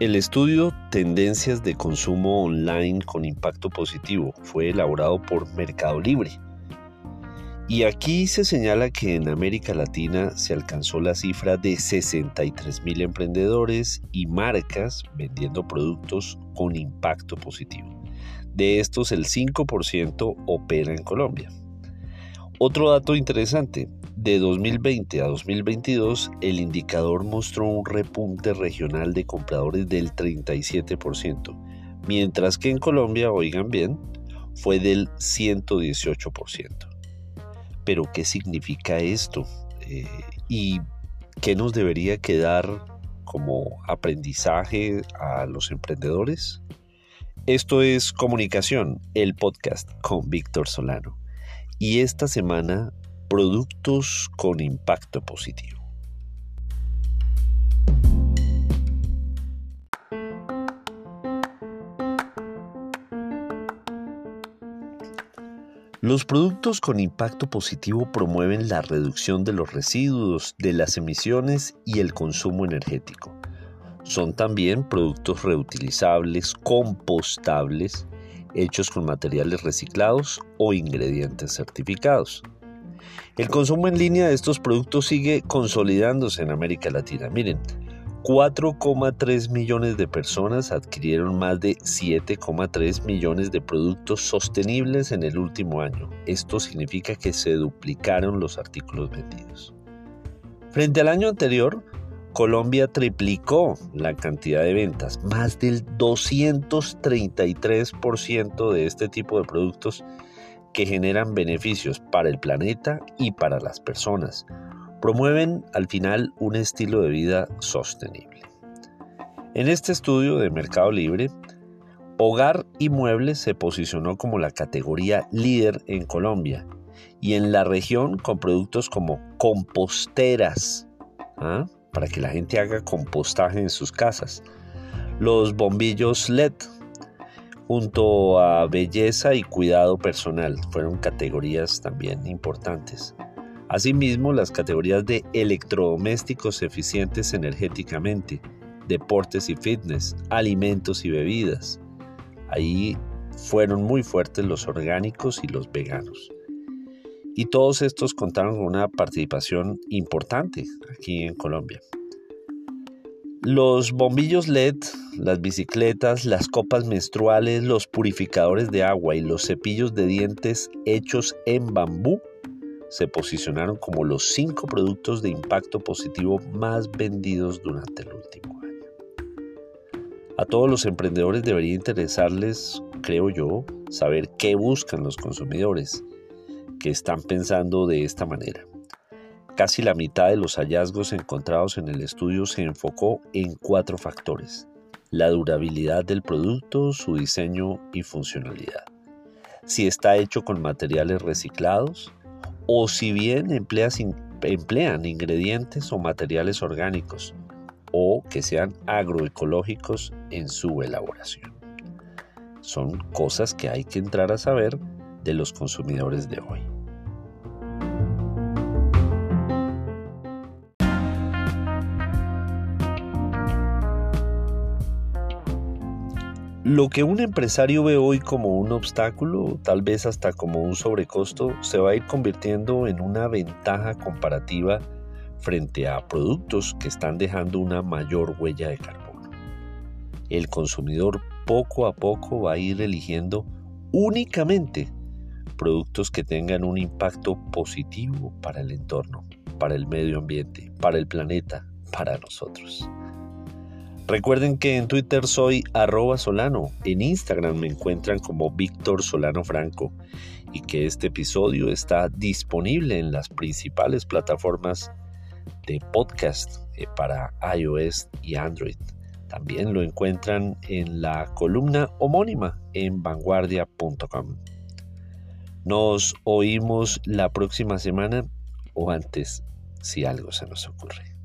El estudio Tendencias de consumo online con impacto positivo fue elaborado por Mercado Libre. Y aquí se señala que en América Latina se alcanzó la cifra de 63 mil emprendedores y marcas vendiendo productos con impacto positivo. De estos el 5% opera en Colombia. Otro dato interesante, de 2020 a 2022, el indicador mostró un repunte regional de compradores del 37%, mientras que en Colombia, oigan bien, fue del 118%. Pero, ¿qué significa esto? Eh, ¿Y qué nos debería quedar como aprendizaje a los emprendedores? Esto es Comunicación, el podcast con Víctor Solano. Y esta semana productos con impacto positivo. Los productos con impacto positivo promueven la reducción de los residuos, de las emisiones y el consumo energético. Son también productos reutilizables, compostables, hechos con materiales reciclados o ingredientes certificados. El consumo en línea de estos productos sigue consolidándose en América Latina. Miren, 4,3 millones de personas adquirieron más de 7,3 millones de productos sostenibles en el último año. Esto significa que se duplicaron los artículos vendidos. Frente al año anterior, Colombia triplicó la cantidad de ventas. Más del 233% de este tipo de productos que generan beneficios para el planeta y para las personas. Promueven al final un estilo de vida sostenible. En este estudio de Mercado Libre, Hogar y Muebles se posicionó como la categoría líder en Colombia y en la región con productos como composteras, ¿ah? para que la gente haga compostaje en sus casas, los bombillos LED, junto a belleza y cuidado personal. Fueron categorías también importantes. Asimismo, las categorías de electrodomésticos eficientes energéticamente, deportes y fitness, alimentos y bebidas. Ahí fueron muy fuertes los orgánicos y los veganos. Y todos estos contaron con una participación importante aquí en Colombia. Los bombillos LED, las bicicletas, las copas menstruales, los purificadores de agua y los cepillos de dientes hechos en bambú se posicionaron como los cinco productos de impacto positivo más vendidos durante el último año. A todos los emprendedores debería interesarles, creo yo, saber qué buscan los consumidores que están pensando de esta manera. Casi la mitad de los hallazgos encontrados en el estudio se enfocó en cuatro factores. La durabilidad del producto, su diseño y funcionalidad. Si está hecho con materiales reciclados o si bien emplean ingredientes o materiales orgánicos o que sean agroecológicos en su elaboración. Son cosas que hay que entrar a saber de los consumidores de hoy. Lo que un empresario ve hoy como un obstáculo, tal vez hasta como un sobrecosto, se va a ir convirtiendo en una ventaja comparativa frente a productos que están dejando una mayor huella de carbono. El consumidor poco a poco va a ir eligiendo únicamente productos que tengan un impacto positivo para el entorno, para el medio ambiente, para el planeta, para nosotros. Recuerden que en Twitter soy arroba Solano, en Instagram me encuentran como Víctor Solano Franco y que este episodio está disponible en las principales plataformas de podcast eh, para iOS y Android. También lo encuentran en la columna homónima en vanguardia.com. Nos oímos la próxima semana o antes si algo se nos ocurre.